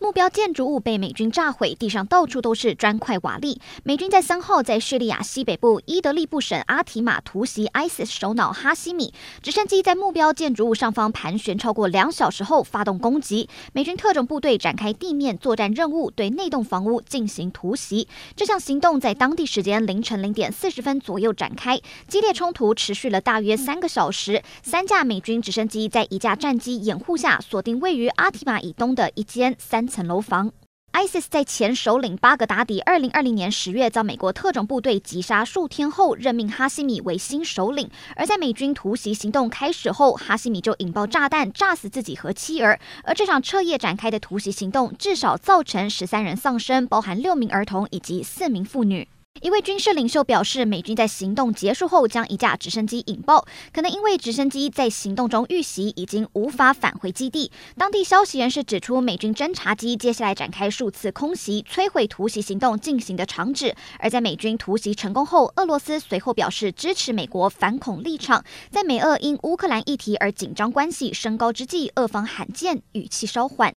目标建筑物被美军炸毁，地上到处都是砖块瓦砾。美军在三号在叙利亚西北部伊德利布省阿提马突袭 ISIS 首脑哈希米，直升机在目标建筑物上方盘旋超过两小时后发动攻击。美军特种部队展开地面作战任务，对内栋房屋进行突袭。这项行动在当地时间凌晨零点四十分左右展开，激烈冲突持续了大约三个小时。三架美军直升机在一架战机掩护下，锁定位于阿提马以东的一间三层楼房，ISIS 在前首领巴格达迪二零二零年十月遭美国特种部队击杀数天后，任命哈希米为新首领。而在美军突袭行动开始后，哈希米就引爆炸弹，炸死自己和妻儿。而这场彻夜展开的突袭行动，至少造成十三人丧生，包含六名儿童以及四名妇女。一位军事领袖表示，美军在行动结束后将一架直升机引爆，可能因为直升机在行动中遇袭，已经无法返回基地。当地消息人士指出，美军侦察机接下来展开数次空袭，摧毁突袭行动进行的场址。而在美军突袭成功后，俄罗斯随后表示支持美国反恐立场。在美俄因乌克兰议题而紧张关系升高之际，俄方罕见语气稍缓。